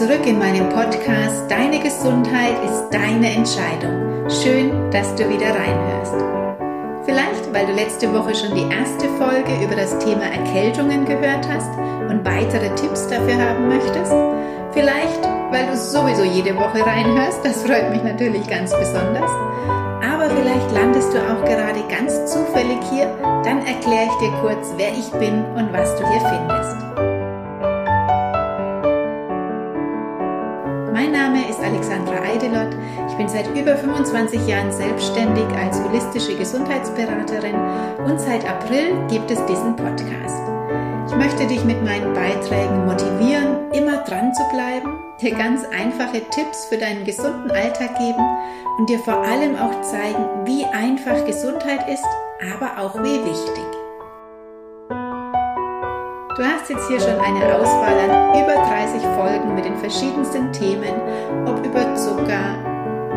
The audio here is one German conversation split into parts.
zurück in meinem Podcast Deine Gesundheit ist deine Entscheidung. Schön, dass du wieder reinhörst. Vielleicht, weil du letzte Woche schon die erste Folge über das Thema Erkältungen gehört hast und weitere Tipps dafür haben möchtest. Vielleicht, weil du sowieso jede Woche reinhörst, das freut mich natürlich ganz besonders. Aber vielleicht landest du auch gerade ganz zufällig hier, dann erkläre ich dir kurz, wer ich bin und was du hier findest. Alexandra Eidelott. Ich bin seit über 25 Jahren selbstständig als holistische Gesundheitsberaterin und seit April gibt es diesen Podcast. Ich möchte dich mit meinen Beiträgen motivieren, immer dran zu bleiben, dir ganz einfache Tipps für deinen gesunden Alltag geben und dir vor allem auch zeigen, wie einfach Gesundheit ist, aber auch wie wichtig. Du hast jetzt hier schon eine Auswahl an über 30 Folgen mit den verschiedensten Themen, ob über Zucker,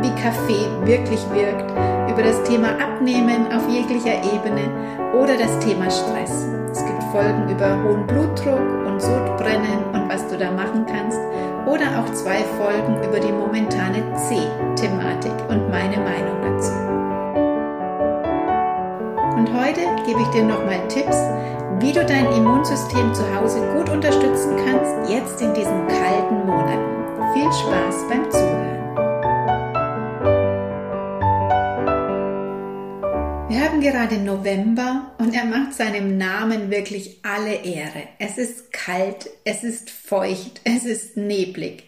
wie Kaffee wirklich wirkt, über das Thema Abnehmen auf jeglicher Ebene oder das Thema Stress. Es gibt Folgen über hohen Blutdruck und Sodbrennen und was du da machen kannst oder auch zwei Folgen über die momentane C-Thematik und meine Meinung dazu. Und heute gebe ich dir nochmal Tipps, wie du dein Immunsystem zu Hause gut unterstützen kannst, jetzt in diesen kalten Monaten. Viel Spaß beim Zuhören. Wir haben gerade November und er macht seinem Namen wirklich alle Ehre. Es ist kalt, es ist feucht, es ist neblig.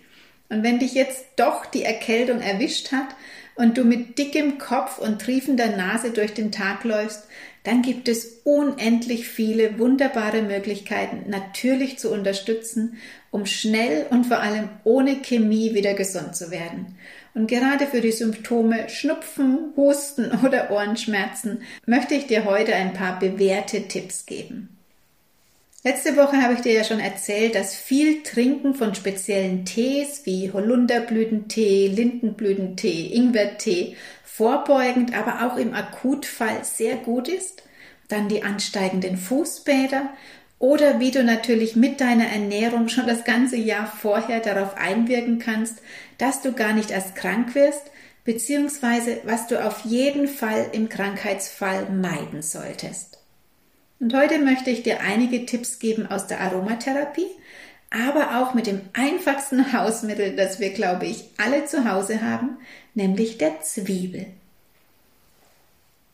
Und wenn dich jetzt doch die Erkältung erwischt hat und du mit dickem Kopf und triefender Nase durch den Tag läufst, dann gibt es unendlich viele wunderbare Möglichkeiten, natürlich zu unterstützen, um schnell und vor allem ohne Chemie wieder gesund zu werden. Und gerade für die Symptome Schnupfen, Husten oder Ohrenschmerzen möchte ich dir heute ein paar bewährte Tipps geben. Letzte Woche habe ich dir ja schon erzählt, dass viel Trinken von speziellen Tees wie Holunderblütentee, Lindenblütentee, Ingwertee vorbeugend, aber auch im Akutfall sehr gut ist. Dann die ansteigenden Fußbäder oder wie du natürlich mit deiner Ernährung schon das ganze Jahr vorher darauf einwirken kannst, dass du gar nicht erst krank wirst, beziehungsweise was du auf jeden Fall im Krankheitsfall meiden solltest. Und heute möchte ich dir einige Tipps geben aus der Aromatherapie, aber auch mit dem einfachsten Hausmittel, das wir, glaube ich, alle zu Hause haben, nämlich der Zwiebel.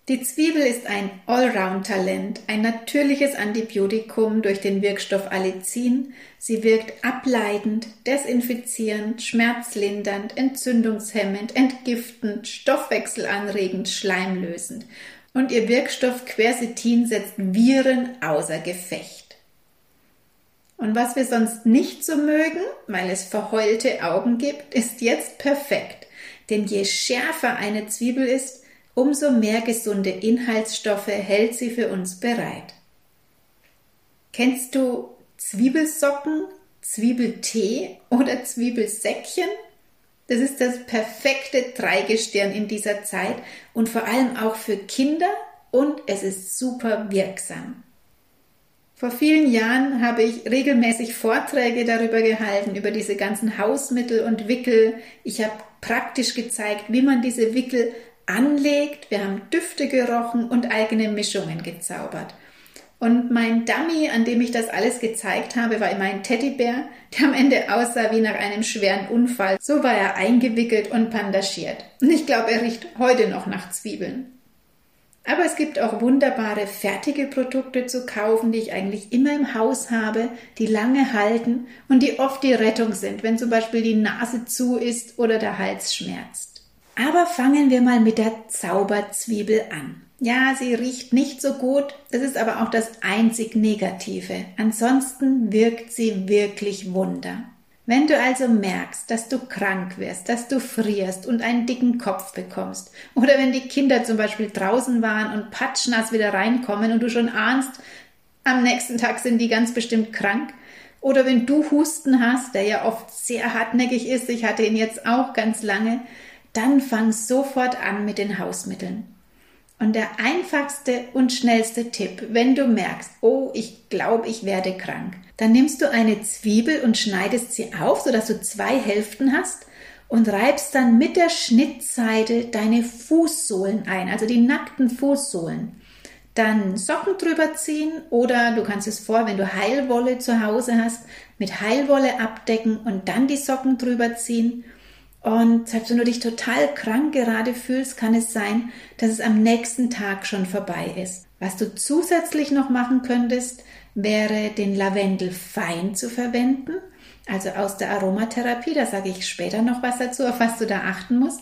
Die Zwiebel ist ein Allround-Talent, ein natürliches Antibiotikum durch den Wirkstoff Allicin. Sie wirkt ableitend, desinfizierend, schmerzlindernd, entzündungshemmend, entgiftend, stoffwechselanregend, schleimlösend und ihr Wirkstoff Quercetin setzt Viren außer Gefecht. Und was wir sonst nicht so mögen, weil es verheulte Augen gibt, ist jetzt perfekt. Denn je schärfer eine Zwiebel ist, umso mehr gesunde Inhaltsstoffe hält sie für uns bereit. Kennst du Zwiebelsocken, Zwiebeltee oder Zwiebelsäckchen? Das ist das perfekte Dreigestirn in dieser Zeit und vor allem auch für Kinder und es ist super wirksam. Vor vielen Jahren habe ich regelmäßig Vorträge darüber gehalten, über diese ganzen Hausmittel und Wickel. Ich habe praktisch gezeigt, wie man diese Wickel anlegt. Wir haben Düfte gerochen und eigene Mischungen gezaubert. Und mein Dummy, an dem ich das alles gezeigt habe, war immer ein Teddybär, der am Ende aussah wie nach einem schweren Unfall. So war er eingewickelt und pandagiert. Und ich glaube, er riecht heute noch nach Zwiebeln. Aber es gibt auch wunderbare fertige Produkte zu kaufen, die ich eigentlich immer im Haus habe, die lange halten und die oft die Rettung sind, wenn zum Beispiel die Nase zu ist oder der Hals schmerzt. Aber fangen wir mal mit der Zauberzwiebel an. Ja, sie riecht nicht so gut, das ist aber auch das einzig Negative. Ansonsten wirkt sie wirklich Wunder. Wenn du also merkst, dass du krank wirst, dass du frierst und einen dicken Kopf bekommst, oder wenn die Kinder zum Beispiel draußen waren und patschnass wieder reinkommen und du schon ahnst, am nächsten Tag sind die ganz bestimmt krank, oder wenn du Husten hast, der ja oft sehr hartnäckig ist, ich hatte ihn jetzt auch ganz lange, dann fang sofort an mit den Hausmitteln. Und der einfachste und schnellste Tipp, wenn du merkst, oh, ich glaube, ich werde krank, dann nimmst du eine Zwiebel und schneidest sie auf, sodass du zwei Hälften hast und reibst dann mit der Schnittseite deine Fußsohlen ein, also die nackten Fußsohlen. Dann Socken drüber ziehen oder du kannst es vor, wenn du Heilwolle zu Hause hast, mit Heilwolle abdecken und dann die Socken drüber ziehen. Und selbst wenn du dich total krank gerade fühlst, kann es sein, dass es am nächsten Tag schon vorbei ist. Was du zusätzlich noch machen könntest, wäre den Lavendel fein zu verwenden also aus der Aromatherapie. Da sage ich später noch was dazu, auf was du da achten musst.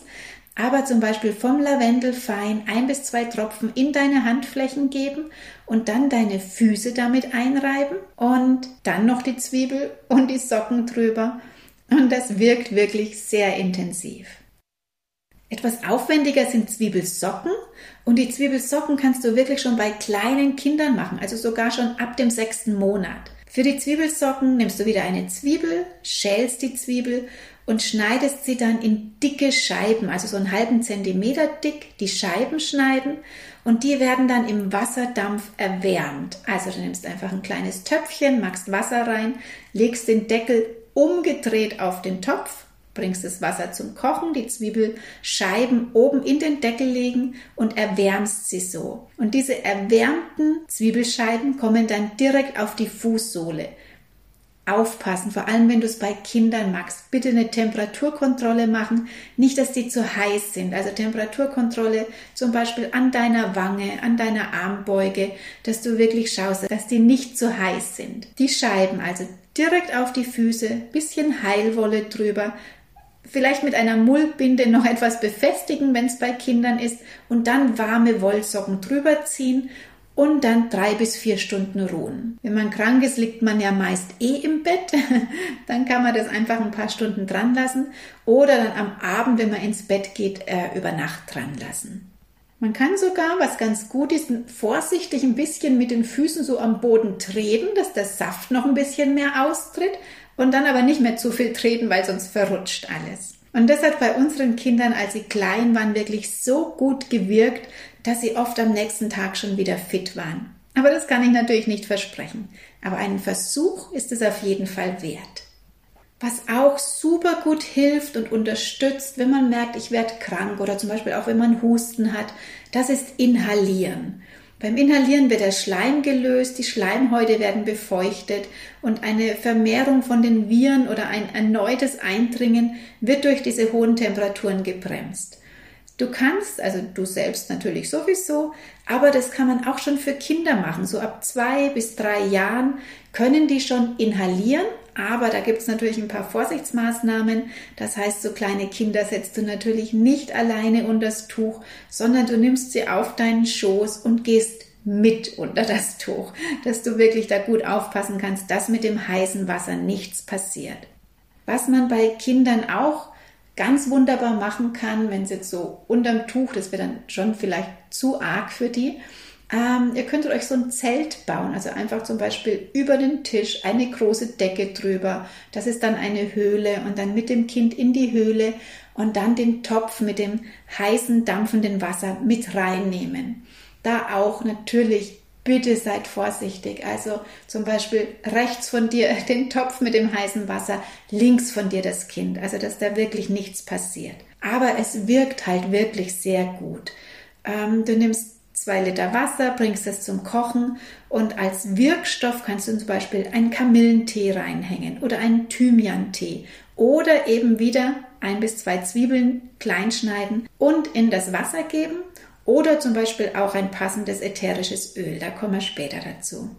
Aber zum Beispiel vom Lavendel fein ein bis zwei Tropfen in deine Handflächen geben und dann deine Füße damit einreiben und dann noch die Zwiebel und die Socken drüber. Und das wirkt wirklich sehr intensiv. Etwas aufwendiger sind Zwiebelsocken und die Zwiebelsocken kannst du wirklich schon bei kleinen Kindern machen, also sogar schon ab dem sechsten Monat. Für die Zwiebelsocken nimmst du wieder eine Zwiebel, schälst die Zwiebel und schneidest sie dann in dicke Scheiben, also so einen halben Zentimeter dick, die Scheiben schneiden und die werden dann im Wasserdampf erwärmt. Also du nimmst einfach ein kleines Töpfchen, machst Wasser rein, legst den Deckel umgedreht auf den Topf bringst das Wasser zum Kochen, die Zwiebelscheiben oben in den Deckel legen und erwärmst sie so. Und diese erwärmten Zwiebelscheiben kommen dann direkt auf die Fußsohle. Aufpassen, vor allem wenn du es bei Kindern magst. Bitte eine Temperaturkontrolle machen, nicht, dass die zu heiß sind. Also Temperaturkontrolle zum Beispiel an deiner Wange, an deiner Armbeuge, dass du wirklich schaust, dass die nicht zu heiß sind. Die Scheiben also direkt auf die Füße, bisschen Heilwolle drüber, vielleicht mit einer Mullbinde noch etwas befestigen, wenn es bei Kindern ist, und dann warme Wollsocken drüber ziehen und dann drei bis vier Stunden ruhen. Wenn man krank ist, liegt man ja meist eh im Bett. dann kann man das einfach ein paar Stunden dran lassen oder dann am Abend, wenn man ins Bett geht, äh, über Nacht dran lassen. Man kann sogar, was ganz gut ist, vorsichtig ein bisschen mit den Füßen so am Boden treten, dass der Saft noch ein bisschen mehr austritt und dann aber nicht mehr zu viel treten, weil sonst verrutscht alles. Und das hat bei unseren Kindern, als sie klein waren, wirklich so gut gewirkt, dass sie oft am nächsten Tag schon wieder fit waren. Aber das kann ich natürlich nicht versprechen. Aber einen Versuch ist es auf jeden Fall wert. Was auch super gut hilft und unterstützt, wenn man merkt, ich werde krank oder zum Beispiel auch wenn man Husten hat, das ist Inhalieren. Beim Inhalieren wird der Schleim gelöst, die Schleimhäute werden befeuchtet und eine Vermehrung von den Viren oder ein erneutes Eindringen wird durch diese hohen Temperaturen gebremst. Du kannst, also du selbst natürlich sowieso, aber das kann man auch schon für Kinder machen. So ab zwei bis drei Jahren können die schon inhalieren, aber da gibt es natürlich ein paar Vorsichtsmaßnahmen. Das heißt, so kleine Kinder setzt du natürlich nicht alleine unter das Tuch, sondern du nimmst sie auf deinen Schoß und gehst mit unter das Tuch, dass du wirklich da gut aufpassen kannst, dass mit dem heißen Wasser nichts passiert. Was man bei Kindern auch ganz wunderbar machen kann, wenn es jetzt so unterm Tuch, das wäre dann schon vielleicht zu arg für die, ähm, ihr könntet euch so ein Zelt bauen, also einfach zum Beispiel über den Tisch eine große Decke drüber. Das ist dann eine Höhle und dann mit dem Kind in die Höhle und dann den Topf mit dem heißen, dampfenden Wasser mit reinnehmen. Da auch natürlich bitte seid vorsichtig. Also zum Beispiel rechts von dir den Topf mit dem heißen Wasser, links von dir das Kind. Also dass da wirklich nichts passiert. Aber es wirkt halt wirklich sehr gut. Ähm, du nimmst zwei Liter Wasser, bringst es zum Kochen und als Wirkstoff kannst du zum Beispiel einen Kamillentee reinhängen oder einen Thymian-Tee oder eben wieder ein bis zwei Zwiebeln klein schneiden und in das Wasser geben oder zum Beispiel auch ein passendes ätherisches Öl. Da kommen wir später dazu.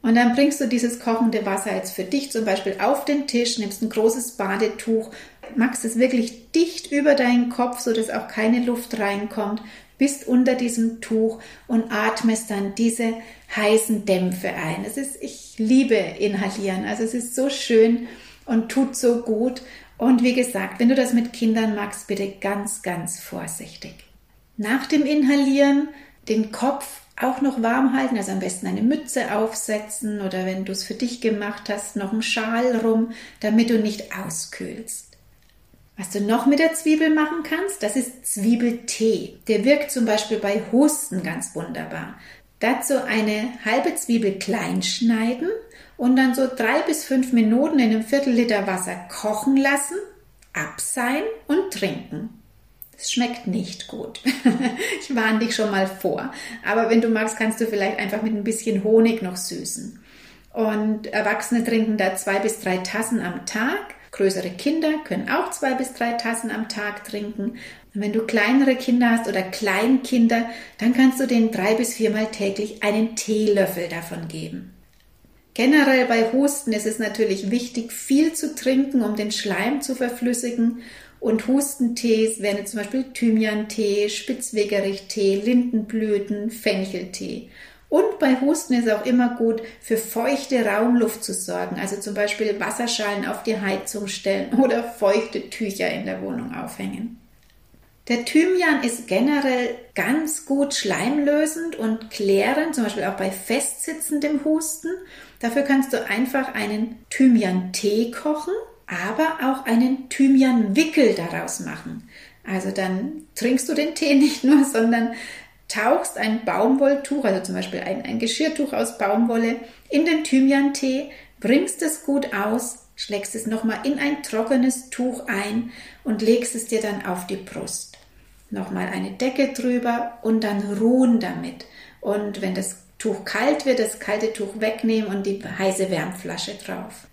Und dann bringst du dieses kochende Wasser jetzt für dich zum Beispiel auf den Tisch, nimmst ein großes Badetuch, machst es wirklich dicht über deinen Kopf, so dass auch keine Luft reinkommt bist unter diesem Tuch und atmest dann diese heißen Dämpfe ein. Es ist, ich liebe Inhalieren. Also es ist so schön und tut so gut. Und wie gesagt, wenn du das mit Kindern magst, bitte ganz, ganz vorsichtig. Nach dem Inhalieren den Kopf auch noch warm halten, also am besten eine Mütze aufsetzen oder wenn du es für dich gemacht hast, noch einen Schal rum, damit du nicht auskühlst. Was du noch mit der Zwiebel machen kannst, das ist Zwiebeltee. Der wirkt zum Beispiel bei Husten ganz wunderbar. Dazu eine halbe Zwiebel klein schneiden und dann so drei bis fünf Minuten in einem Viertel Liter Wasser kochen lassen, abseihen und trinken. Es schmeckt nicht gut. ich warne dich schon mal vor. Aber wenn du magst, kannst du vielleicht einfach mit ein bisschen Honig noch süßen. Und Erwachsene trinken da zwei bis drei Tassen am Tag. Größere Kinder können auch zwei bis drei Tassen am Tag trinken. Und wenn du kleinere Kinder hast oder Kleinkinder, dann kannst du denen drei bis viermal täglich einen Teelöffel davon geben. Generell bei Husten ist es natürlich wichtig, viel zu trinken, um den Schleim zu verflüssigen. Und Hustentees wären zum Beispiel Thymian-Tee, Spitzwegerich-Tee, Lindenblüten, Fencheltee. Und bei Husten ist auch immer gut, für feuchte Raumluft zu sorgen. Also zum Beispiel Wasserschalen auf die Heizung stellen oder feuchte Tücher in der Wohnung aufhängen. Der Thymian ist generell ganz gut schleimlösend und klärend, zum Beispiel auch bei festsitzendem Husten. Dafür kannst du einfach einen Thymian-Tee kochen, aber auch einen Thymian-Wickel daraus machen. Also dann trinkst du den Tee nicht nur, sondern tauchst ein Baumwolltuch, also zum Beispiel ein, ein Geschirrtuch aus Baumwolle, in den Thymian-Tee, bringst es gut aus, schlägst es nochmal in ein trockenes Tuch ein und legst es dir dann auf die Brust. Nochmal eine Decke drüber und dann ruhen damit. Und wenn das Tuch kalt wird, das kalte Tuch wegnehmen und die heiße Wärmflasche drauf.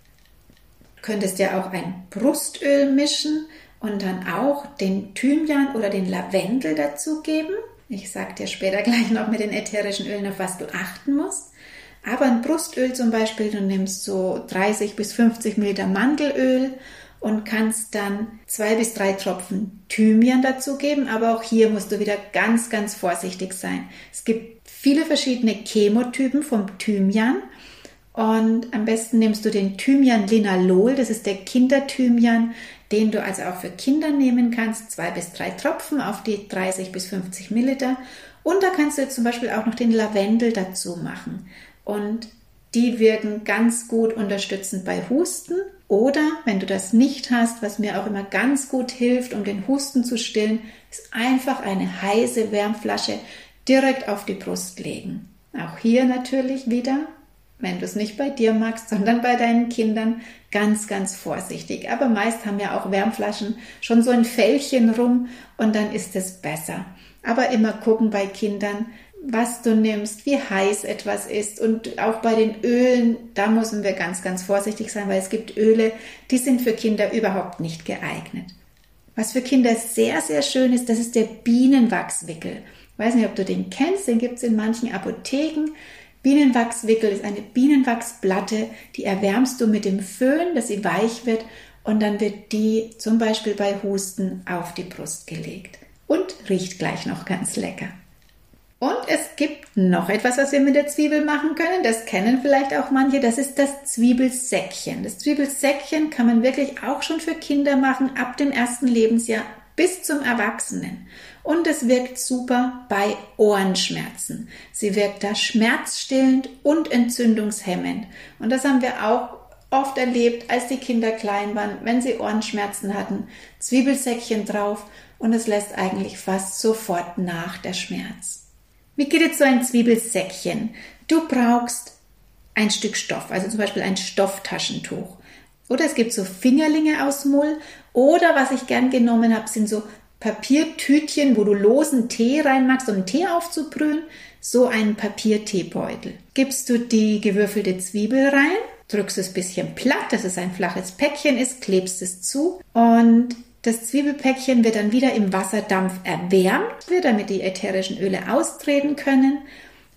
Könntest ja auch ein Brustöl mischen und dann auch den Thymian oder den Lavendel dazu geben. Ich sage dir später gleich noch mit den ätherischen Ölen, auf was du achten musst. Aber ein Brustöl zum Beispiel, du nimmst so 30 bis 50 Milliliter Mandelöl und kannst dann zwei bis drei Tropfen Thymian dazugeben. Aber auch hier musst du wieder ganz, ganz vorsichtig sein. Es gibt viele verschiedene Chemotypen vom Thymian. Und am besten nimmst du den Thymian Linalol, das ist der Kinderthymian, den du also auch für Kinder nehmen kannst, zwei bis drei Tropfen auf die 30 bis 50 Milliliter. Und da kannst du jetzt zum Beispiel auch noch den Lavendel dazu machen. Und die wirken ganz gut unterstützend bei Husten. Oder wenn du das nicht hast, was mir auch immer ganz gut hilft, um den Husten zu stillen, ist einfach eine heiße Wärmflasche direkt auf die Brust legen. Auch hier natürlich wieder wenn du es nicht bei dir magst, sondern bei deinen Kindern, ganz, ganz vorsichtig. Aber meist haben ja auch Wärmflaschen schon so ein Fällchen rum und dann ist es besser. Aber immer gucken bei Kindern, was du nimmst, wie heiß etwas ist und auch bei den Ölen, da müssen wir ganz, ganz vorsichtig sein, weil es gibt Öle, die sind für Kinder überhaupt nicht geeignet. Was für Kinder sehr, sehr schön ist, das ist der Bienenwachswickel. Ich weiß nicht, ob du den kennst, den gibt es in manchen Apotheken. Bienenwachswickel ist eine Bienenwachsplatte, die erwärmst du mit dem Föhn, dass sie weich wird und dann wird die zum Beispiel bei Husten auf die Brust gelegt und riecht gleich noch ganz lecker. Und es gibt noch etwas, was wir mit der Zwiebel machen können. Das kennen vielleicht auch manche. Das ist das Zwiebelsäckchen. Das Zwiebelsäckchen kann man wirklich auch schon für Kinder machen, ab dem ersten Lebensjahr bis zum Erwachsenen. Und es wirkt super bei Ohrenschmerzen. Sie wirkt da schmerzstillend und entzündungshemmend. Und das haben wir auch oft erlebt, als die Kinder klein waren, wenn sie Ohrenschmerzen hatten, Zwiebelsäckchen drauf und es lässt eigentlich fast sofort nach der Schmerz. Wie geht jetzt so ein Zwiebelsäckchen? Du brauchst ein Stück Stoff, also zum Beispiel ein Stofftaschentuch. Oder es gibt so Fingerlinge aus Mull. Oder was ich gern genommen habe, sind so Papiertütchen, wo du losen Tee reinmachst, um Tee aufzubrühen, so einen Papierteebeutel. Gibst du die gewürfelte Zwiebel rein, drückst es ein bisschen platt, dass es ein flaches Päckchen ist, klebst es zu und das Zwiebelpäckchen wird dann wieder im Wasserdampf erwärmt, damit die ätherischen Öle austreten können.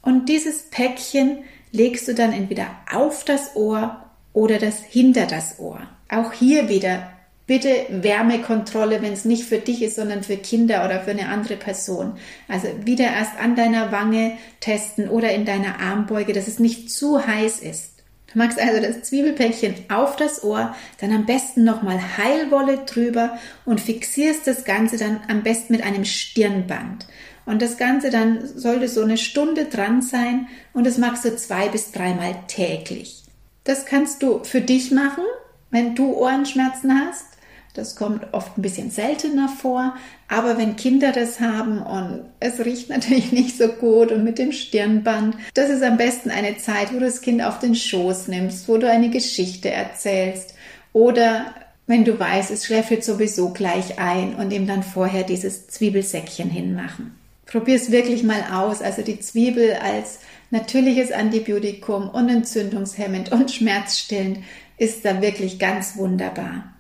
Und dieses Päckchen legst du dann entweder auf das Ohr oder das hinter das Ohr. Auch hier wieder Bitte Wärmekontrolle, wenn es nicht für dich ist, sondern für Kinder oder für eine andere Person. Also wieder erst an deiner Wange testen oder in deiner Armbeuge, dass es nicht zu heiß ist. Du machst also das Zwiebelpäckchen auf das Ohr, dann am besten nochmal Heilwolle drüber und fixierst das Ganze dann am besten mit einem Stirnband. Und das Ganze dann sollte so eine Stunde dran sein und das machst du zwei bis dreimal täglich. Das kannst du für dich machen, wenn du Ohrenschmerzen hast Das kommt oft ein bisschen seltener vor, aber wenn Kinder das haben und es riecht natürlich nicht so gut und mit dem Stirnband, das ist am besten eine Zeit, wo du das Kind auf den Schoß nimmst, wo du eine Geschichte erzählst oder wenn du weißt, es schläft jetzt sowieso gleich ein und ihm dann vorher dieses Zwiebelsäckchen hinmachen. Probier es wirklich mal aus. Also die Zwiebel als natürliches Antibiotikum und entzündungshemmend und schmerzstillend ist da wirklich ganz wunderbar.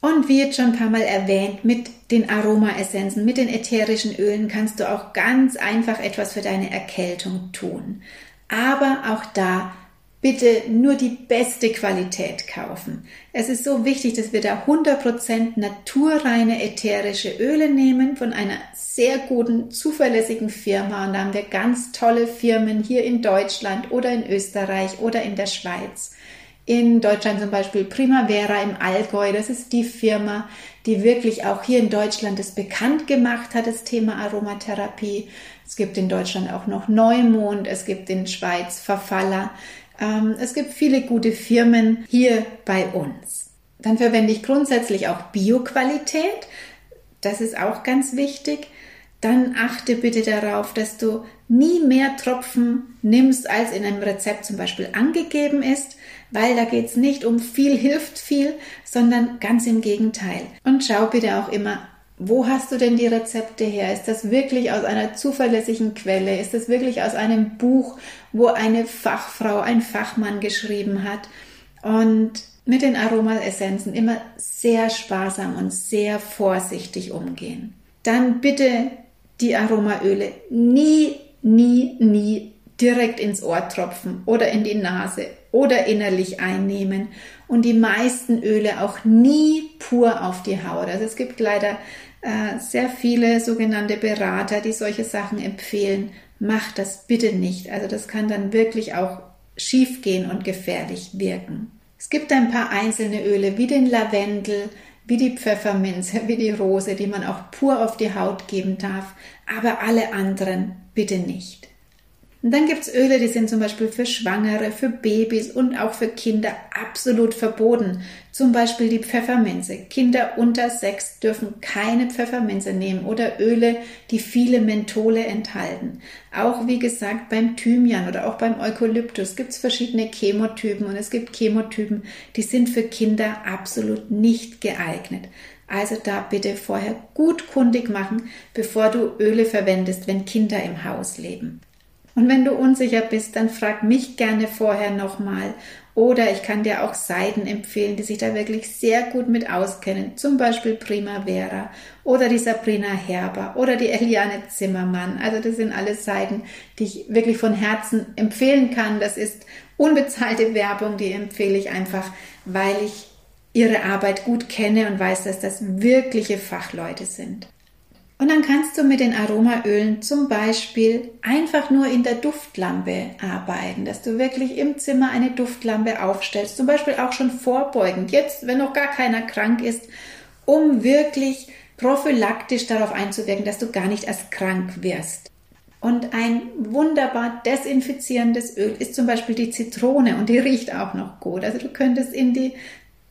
Und wie jetzt schon ein paar Mal erwähnt, mit den Aromaessenzen, mit den ätherischen Ölen kannst du auch ganz einfach etwas für deine Erkältung tun. Aber auch da bitte nur die beste Qualität kaufen. Es ist so wichtig, dass wir da 100% naturreine ätherische Öle nehmen von einer sehr guten, zuverlässigen Firma. Und da haben wir ganz tolle Firmen hier in Deutschland oder in Österreich oder in der Schweiz. In Deutschland zum Beispiel Primavera im Allgäu. Das ist die Firma, die wirklich auch hier in Deutschland es bekannt gemacht hat, das Thema Aromatherapie. Es gibt in Deutschland auch noch Neumond, es gibt in Schweiz Verfaller. Ähm, es gibt viele gute Firmen hier bei uns. Dann verwende ich grundsätzlich auch Bioqualität. Das ist auch ganz wichtig. Dann achte bitte darauf, dass du nie mehr Tropfen nimmst, als in einem Rezept zum Beispiel angegeben ist, weil da geht es nicht um viel hilft viel, sondern ganz im Gegenteil. Und schau bitte auch immer, wo hast du denn die Rezepte her? Ist das wirklich aus einer zuverlässigen Quelle? Ist das wirklich aus einem Buch, wo eine Fachfrau, ein Fachmann geschrieben hat? Und mit den Aromaessenzen immer sehr sparsam und sehr vorsichtig umgehen. Dann bitte die Aromaöle nie, nie, nie direkt ins Ohr tropfen oder in die Nase oder innerlich einnehmen und die meisten Öle auch nie pur auf die Haut. Also es gibt leider äh, sehr viele sogenannte Berater, die solche Sachen empfehlen. Macht das bitte nicht. Also das kann dann wirklich auch schief gehen und gefährlich wirken. Es gibt ein paar einzelne Öle wie den Lavendel, wie die Pfefferminze, wie die Rose, die man auch pur auf die Haut geben darf, aber alle anderen bitte nicht. Und dann gibt es Öle, die sind zum Beispiel für Schwangere, für Babys und auch für Kinder absolut verboten. Zum Beispiel die Pfefferminze. Kinder unter sechs dürfen keine Pfefferminze nehmen oder Öle, die viele Menthole enthalten. Auch wie gesagt beim Thymian oder auch beim Eukalyptus gibt es verschiedene Chemotypen und es gibt Chemotypen, die sind für Kinder absolut nicht geeignet. Also da bitte vorher gut kundig machen, bevor du Öle verwendest, wenn Kinder im Haus leben. Und wenn du unsicher bist, dann frag mich gerne vorher nochmal. Oder ich kann dir auch Seiten empfehlen, die sich da wirklich sehr gut mit auskennen. Zum Beispiel Primavera oder die Sabrina Herber oder die Eliane Zimmermann. Also das sind alles Seiten, die ich wirklich von Herzen empfehlen kann. Das ist unbezahlte Werbung, die empfehle ich einfach, weil ich ihre Arbeit gut kenne und weiß, dass das wirkliche Fachleute sind. Und dann kannst du mit den Aromaölen zum Beispiel einfach nur in der Duftlampe arbeiten, dass du wirklich im Zimmer eine Duftlampe aufstellst, zum Beispiel auch schon vorbeugend, jetzt, wenn noch gar keiner krank ist, um wirklich prophylaktisch darauf einzuwirken, dass du gar nicht erst krank wirst. Und ein wunderbar desinfizierendes Öl ist zum Beispiel die Zitrone und die riecht auch noch gut. Also du könntest in die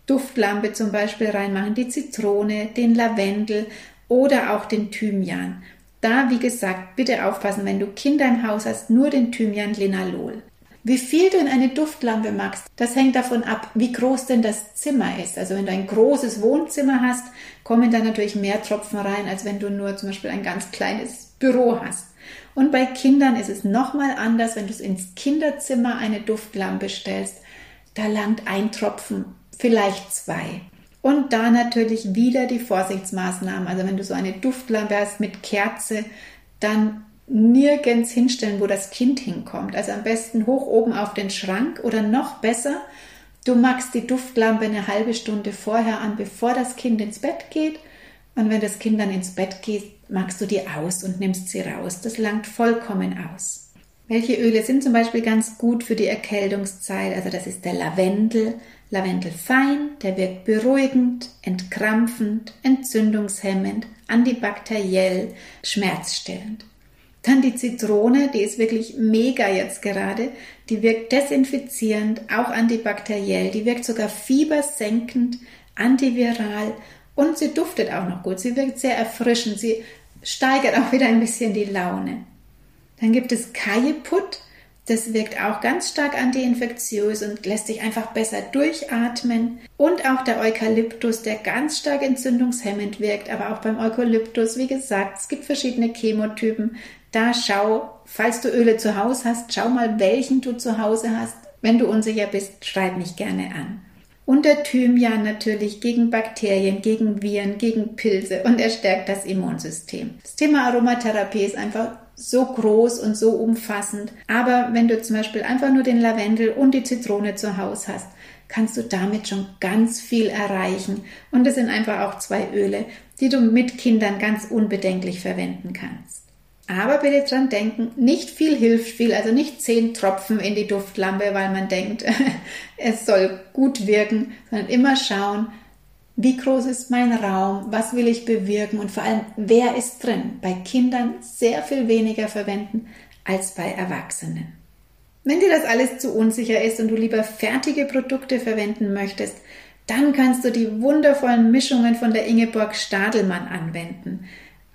Duftlampe zum Beispiel reinmachen, die Zitrone, den Lavendel oder auch den Thymian. Da, wie gesagt, bitte aufpassen, wenn du Kinder im Haus hast, nur den Thymian Linalol. Wie viel du in eine Duftlampe magst, das hängt davon ab, wie groß denn das Zimmer ist. Also wenn du ein großes Wohnzimmer hast, kommen da natürlich mehr Tropfen rein, als wenn du nur zum Beispiel ein ganz kleines Büro hast. Und bei Kindern ist es nochmal anders, wenn du ins Kinderzimmer eine Duftlampe stellst. Da langt ein Tropfen, vielleicht zwei. Und da natürlich wieder die Vorsichtsmaßnahmen. Also wenn du so eine Duftlampe hast mit Kerze, dann nirgends hinstellen, wo das Kind hinkommt. Also am besten hoch oben auf den Schrank oder noch besser, du machst die Duftlampe eine halbe Stunde vorher an, bevor das Kind ins Bett geht. Und wenn das Kind dann ins Bett geht, machst du die aus und nimmst sie raus. Das langt vollkommen aus. Welche Öle sind zum Beispiel ganz gut für die Erkältungszeit? Also das ist der Lavendel, Lavendel fein, der wirkt beruhigend, entkrampfend, entzündungshemmend, antibakteriell, schmerzstillend. Dann die Zitrone, die ist wirklich mega jetzt gerade. Die wirkt desinfizierend, auch antibakteriell. Die wirkt sogar fiebersenkend, antiviral Und sie duftet auch noch gut. Sie wirkt sehr erfrischend. Sie steigert auch wieder ein bisschen die Laune. Dann gibt es Kajeput. Das wirkt auch ganz stark antiinfektiös und lässt sich einfach besser durchatmen. Und auch der Eukalyptus, der ganz stark entzündungshemmend wirkt. Aber auch beim Eukalyptus, wie gesagt, es gibt verschiedene Chemotypen. Da schau, falls du Öle zu Hause hast, schau mal, welchen du zu Hause hast. Wenn du unsicher bist, schreib mich gerne an. Und der Thymian natürlich gegen Bakterien, gegen Viren, gegen Pilze und er stärkt das Immunsystem. Das Thema Aromatherapie ist einfach so groß und so umfassend. Aber wenn du zum Beispiel einfach nur den Lavendel und die Zitrone zu Hause hast, kannst du damit schon ganz viel erreichen. Und es sind einfach auch zwei Öle, die du mit Kindern ganz unbedenklich verwenden kannst. Aber bitte dran denken, nicht viel hilft viel, also nicht zehn Tropfen in die Duftlampe, weil man denkt, es soll gut wirken, sondern immer schauen, wie groß ist mein Raum, was will ich bewirken und vor allem, wer ist drin. Bei Kindern sehr viel weniger verwenden als bei Erwachsenen. Wenn dir das alles zu unsicher ist und du lieber fertige Produkte verwenden möchtest, dann kannst du die wundervollen Mischungen von der Ingeborg Stadelmann anwenden.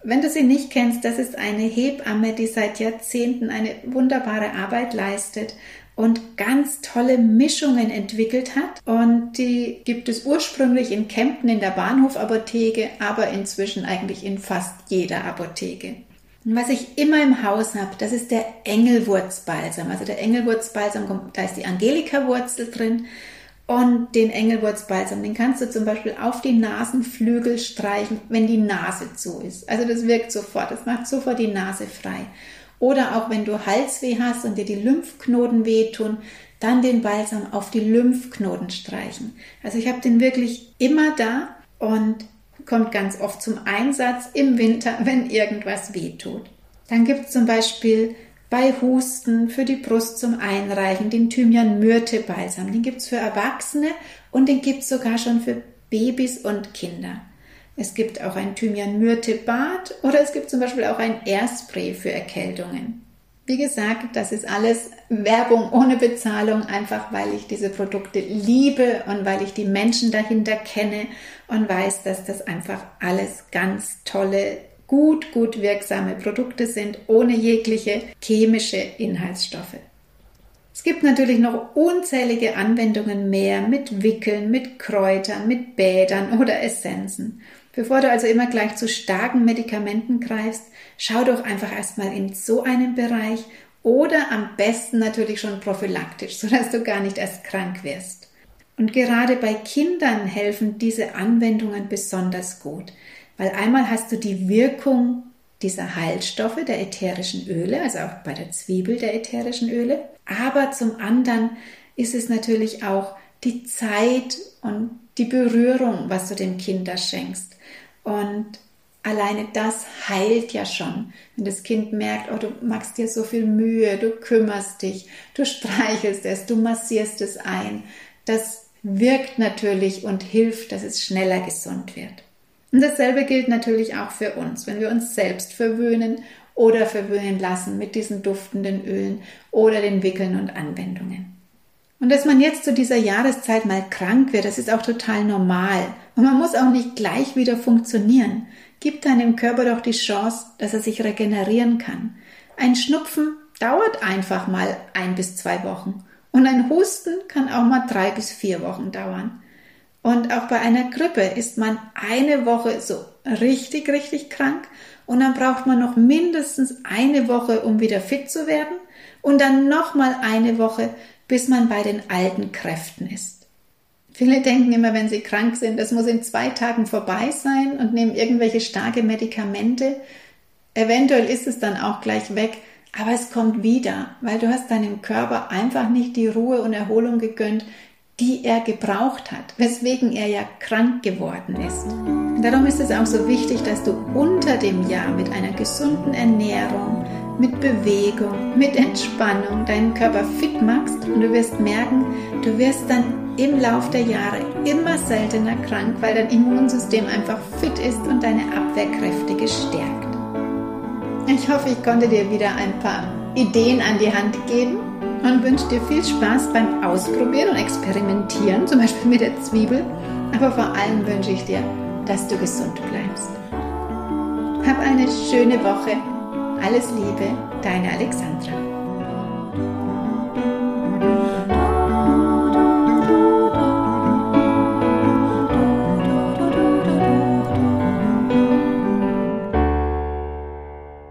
Wenn du sie nicht kennst, das ist eine Hebamme, die seit Jahrzehnten eine wunderbare Arbeit leistet und ganz tolle Mischungen entwickelt hat. Und die gibt es ursprünglich in Kempten in der Bahnhofapotheke, aber inzwischen eigentlich in fast jeder Apotheke. Und was ich immer im Haus habe, das ist der Engelwurzbalsam. Also der Engelwurzbalsam, da ist die Angelika-Wurzel drin und den Engelwurzbalsam, den kannst du zum Beispiel auf die Nasenflügel streichen, wenn die Nase zu ist. Also das wirkt sofort, das macht sofort die Nase frei. Oder auch wenn du Halsweh hast und dir die Lymphknoten wehtun, dann den Balsam auf die Lymphknoten streichen. Also ich habe den wirklich immer da und kommt ganz oft zum Einsatz im Winter, wenn irgendwas wehtut. Dann gibt es zum Beispiel bei Husten für die Brust zum Einreichen, den Thymian-Myrte-Balsam. Den gibt's für Erwachsene und den gibt's sogar schon für Babys und Kinder. Es gibt auch ein Thymian-Myrte-Bad oder es gibt zum Beispiel auch ein Airspray für Erkältungen. Wie gesagt, das ist alles Werbung ohne Bezahlung, einfach weil ich diese Produkte liebe und weil ich die Menschen dahinter kenne und weiß, dass das einfach alles ganz tolle gut, gut wirksame Produkte sind, ohne jegliche chemische Inhaltsstoffe. Es gibt natürlich noch unzählige Anwendungen mehr mit Wickeln, mit Kräutern, mit Bädern oder Essenzen. Bevor du also immer gleich zu starken Medikamenten greifst, schau doch einfach erstmal in so einem Bereich oder am besten natürlich schon prophylaktisch, sodass du gar nicht erst krank wirst. Und gerade bei Kindern helfen diese Anwendungen besonders gut. Weil einmal hast du die Wirkung dieser Heilstoffe der ätherischen Öle, also auch bei der Zwiebel der ätherischen Öle. Aber zum anderen ist es natürlich auch die Zeit und die Berührung, was du dem Kind da schenkst. Und alleine das heilt ja schon. Wenn das Kind merkt, oh, du machst dir so viel Mühe, du kümmerst dich, du streichelst es, du massierst es ein. Das wirkt natürlich und hilft, dass es schneller gesund wird. Und dasselbe gilt natürlich auch für uns, wenn wir uns selbst verwöhnen oder verwöhnen lassen mit diesen duftenden Ölen oder den Wickeln und Anwendungen. Und dass man jetzt zu dieser Jahreszeit mal krank wird, das ist auch total normal. Und man muss auch nicht gleich wieder funktionieren. Gib deinem Körper doch die Chance, dass er sich regenerieren kann. Ein Schnupfen dauert einfach mal ein bis zwei Wochen. Und ein Husten kann auch mal drei bis vier Wochen dauern. Und auch bei einer Grippe ist man eine Woche so richtig, richtig krank und dann braucht man noch mindestens eine Woche, um wieder fit zu werden und dann nochmal eine Woche, bis man bei den alten Kräften ist. Viele denken immer, wenn sie krank sind, das muss in zwei Tagen vorbei sein und nehmen irgendwelche starke Medikamente. Eventuell ist es dann auch gleich weg, aber es kommt wieder, weil du hast deinem Körper einfach nicht die Ruhe und Erholung gegönnt, die er gebraucht hat, weswegen er ja krank geworden ist. darum ist es auch so wichtig, dass du unter dem Jahr mit einer gesunden Ernährung, mit Bewegung, mit Entspannung deinen Körper fit machst und du wirst merken, du wirst dann im Lauf der Jahre immer seltener krank, weil dein Immunsystem einfach fit ist und deine Abwehrkräfte gestärkt. Ich hoffe, ich konnte dir wieder ein paar Ideen an die Hand geben und wünsche dir viel Spaß beim Ausprobieren und Experimentieren, zum Beispiel mit der Zwiebel. Aber vor allem wünsche ich dir, dass du gesund bleibst. Hab eine schöne Woche. Alles Liebe, deine Alexandra.